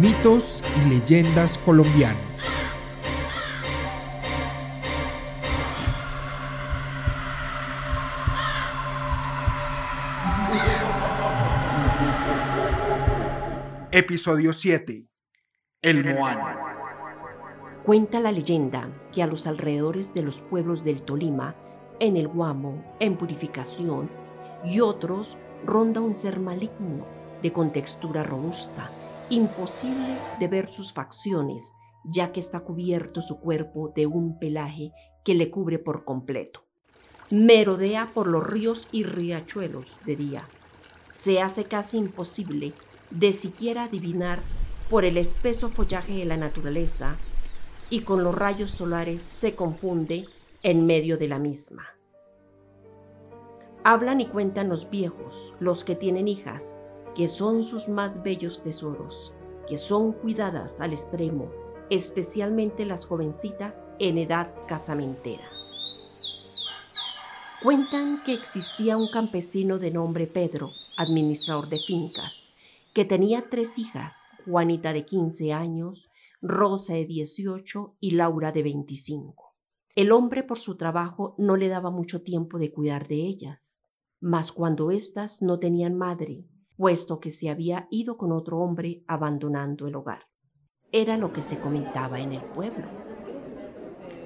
Mitos y leyendas colombianos. Episodio 7. El Moano. Cuenta la leyenda que a los alrededores de los pueblos del Tolima, en el Guamo, en Purificación y otros, ronda un ser maligno de contextura robusta imposible de ver sus facciones, ya que está cubierto su cuerpo de un pelaje que le cubre por completo. Merodea por los ríos y riachuelos de día. Se hace casi imposible de siquiera adivinar por el espeso follaje de la naturaleza y con los rayos solares se confunde en medio de la misma. Hablan y cuentan los viejos, los que tienen hijas, que son sus más bellos tesoros, que son cuidadas al extremo, especialmente las jovencitas en edad casamentera. Cuentan que existía un campesino de nombre Pedro, administrador de fincas, que tenía tres hijas, Juanita de 15 años, Rosa de 18 y Laura de 25. El hombre por su trabajo no le daba mucho tiempo de cuidar de ellas, mas cuando éstas no tenían madre puesto que se había ido con otro hombre abandonando el hogar. Era lo que se comentaba en el pueblo.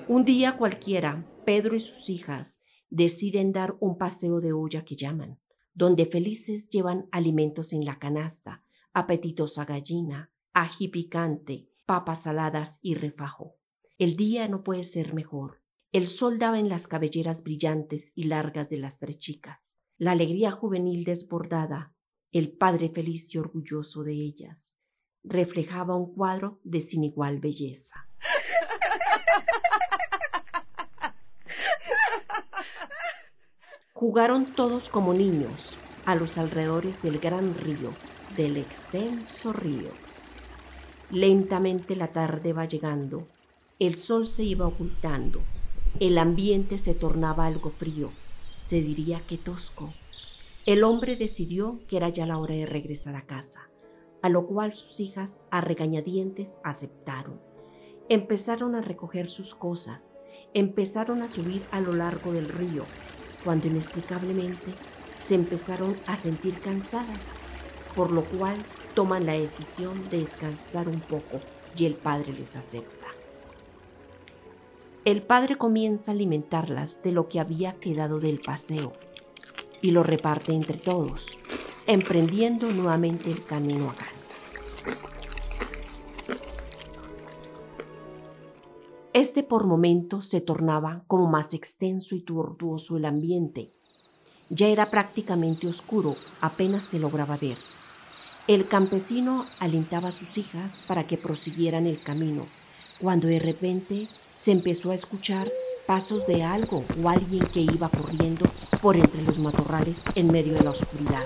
Un día cualquiera, Pedro y sus hijas deciden dar un paseo de olla que llaman, donde felices llevan alimentos en la canasta, apetitosa gallina, ají picante, papas saladas y refajo. El día no puede ser mejor. El sol daba en las cabelleras brillantes y largas de las tres chicas. La alegría juvenil desbordada el padre feliz y orgulloso de ellas, reflejaba un cuadro de sin igual belleza. Jugaron todos como niños a los alrededores del gran río, del extenso río. Lentamente la tarde va llegando, el sol se iba ocultando, el ambiente se tornaba algo frío, se diría que tosco. El hombre decidió que era ya la hora de regresar a casa, a lo cual sus hijas a regañadientes aceptaron. Empezaron a recoger sus cosas, empezaron a subir a lo largo del río, cuando inexplicablemente se empezaron a sentir cansadas, por lo cual toman la decisión de descansar un poco y el padre les acepta. El padre comienza a alimentarlas de lo que había quedado del paseo y lo reparte entre todos, emprendiendo nuevamente el camino a casa. Este por momentos se tornaba como más extenso y tortuoso el ambiente. Ya era prácticamente oscuro, apenas se lograba ver. El campesino alentaba a sus hijas para que prosiguieran el camino, cuando de repente se empezó a escuchar pasos de algo o alguien que iba corriendo por entre los matorrales en medio de la oscuridad.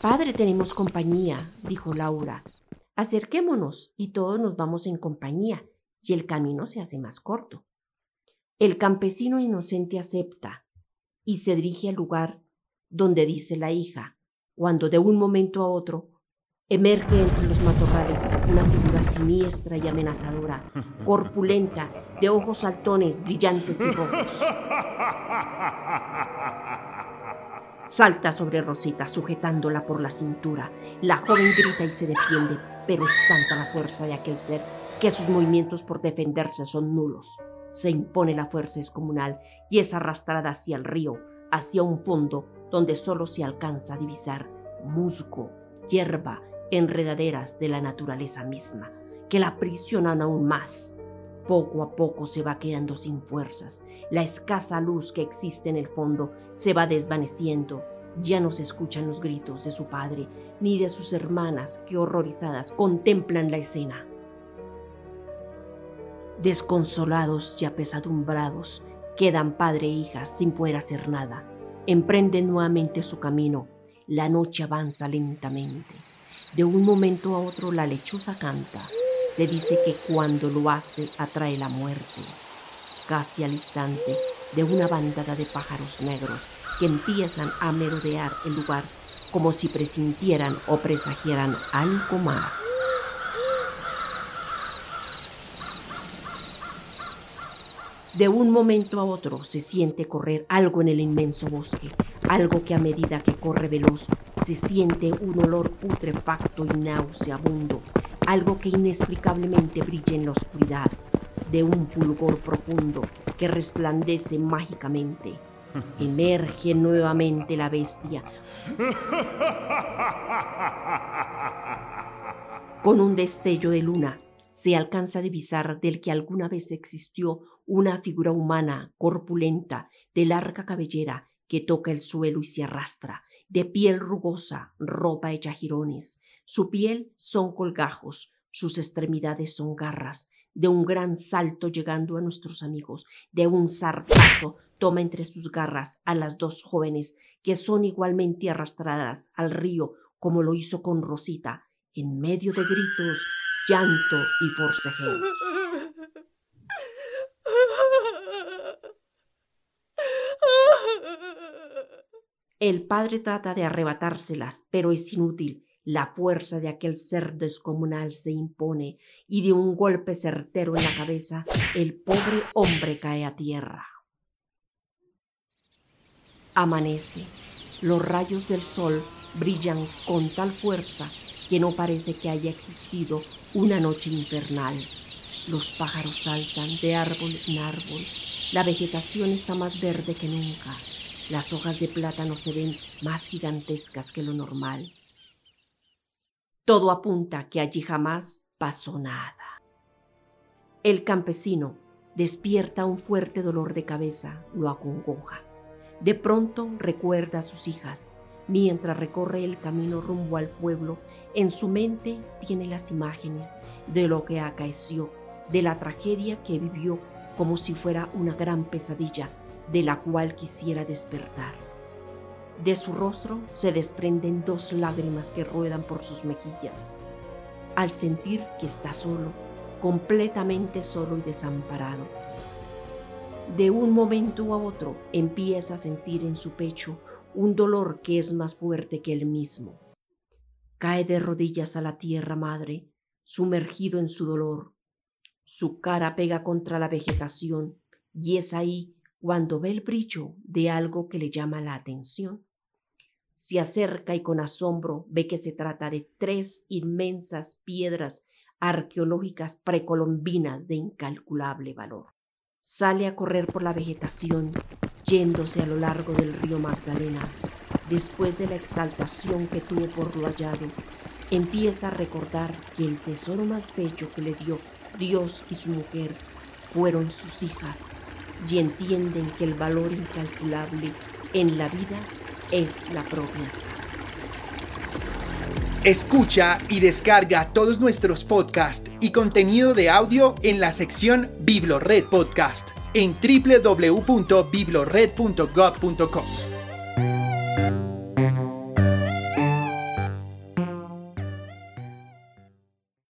Padre, tenemos compañía, dijo Laura. Acerquémonos y todos nos vamos en compañía y el camino se hace más corto. El campesino inocente acepta y se dirige al lugar donde dice la hija, cuando de un momento a otro Emerge entre los matorrales una figura siniestra y amenazadora, corpulenta, de ojos saltones, brillantes y rojos. Salta sobre Rosita, sujetándola por la cintura. La joven grita y se defiende, pero es tanta la fuerza de aquel ser que sus movimientos por defenderse son nulos. Se impone la fuerza descomunal y es arrastrada hacia el río, hacia un fondo donde solo se alcanza a divisar musgo, hierba, enredaderas de la naturaleza misma, que la aprisionan aún más. Poco a poco se va quedando sin fuerzas, la escasa luz que existe en el fondo se va desvaneciendo Ya no se escuchan los gritos de su padre ni de sus hermanas que horrorizadas contemplan la escena. Desconsolados y apesadumbrados, quedan padre e hija sin poder hacer nada. Emprenden nuevamente su camino. La noche avanza lentamente. De un momento a otro la lechuza canta. Se dice que cuando lo hace atrae la muerte. Casi al instante de una bandada de pájaros negros que empiezan a merodear el lugar como si presintieran o presagieran algo más. De un momento a otro se siente correr algo en el inmenso bosque, algo que a medida que corre veloz se siente un olor putrefacto y nauseabundo, algo que inexplicablemente brilla en la oscuridad, de un fulgor profundo que resplandece mágicamente. Emerge nuevamente la bestia. Con un destello de luna se alcanza a divisar del que alguna vez existió una figura humana, corpulenta, de larga cabellera, que toca el suelo y se arrastra, de piel rugosa, ropa hecha jirones. Su piel son colgajos, sus extremidades son garras, de un gran salto llegando a nuestros amigos, de un zarpazo toma entre sus garras a las dos jóvenes que son igualmente arrastradas al río como lo hizo con Rosita, en medio de gritos, llanto y forcejeos. El padre trata de arrebatárselas, pero es inútil. La fuerza de aquel ser descomunal se impone y de un golpe certero en la cabeza el pobre hombre cae a tierra. Amanece. Los rayos del sol brillan con tal fuerza que no parece que haya existido una noche infernal. Los pájaros saltan de árbol en árbol. La vegetación está más verde que nunca. Las hojas de plátano se ven más gigantescas que lo normal. Todo apunta que allí jamás pasó nada. El campesino despierta un fuerte dolor de cabeza, lo acongoja. De pronto recuerda a sus hijas. Mientras recorre el camino rumbo al pueblo, en su mente tiene las imágenes de lo que acaeció, de la tragedia que vivió como si fuera una gran pesadilla de la cual quisiera despertar. De su rostro se desprenden dos lágrimas que ruedan por sus mejillas. Al sentir que está solo, completamente solo y desamparado, de un momento a otro empieza a sentir en su pecho un dolor que es más fuerte que él mismo. Cae de rodillas a la tierra madre, sumergido en su dolor. Su cara pega contra la vegetación y es ahí cuando ve el brillo de algo que le llama la atención. Se acerca y con asombro ve que se trata de tres inmensas piedras arqueológicas precolombinas de incalculable valor sale a correr por la vegetación, yéndose a lo largo del río Magdalena. Después de la exaltación que tuvo por lo hallado, empieza a recordar que el tesoro más bello que le dio Dios y su mujer fueron sus hijas, y entienden que el valor incalculable en la vida es la promesa. Escucha y descarga todos nuestros podcasts y contenido de audio en la sección Biblored Podcast en www.biblored.gov.com.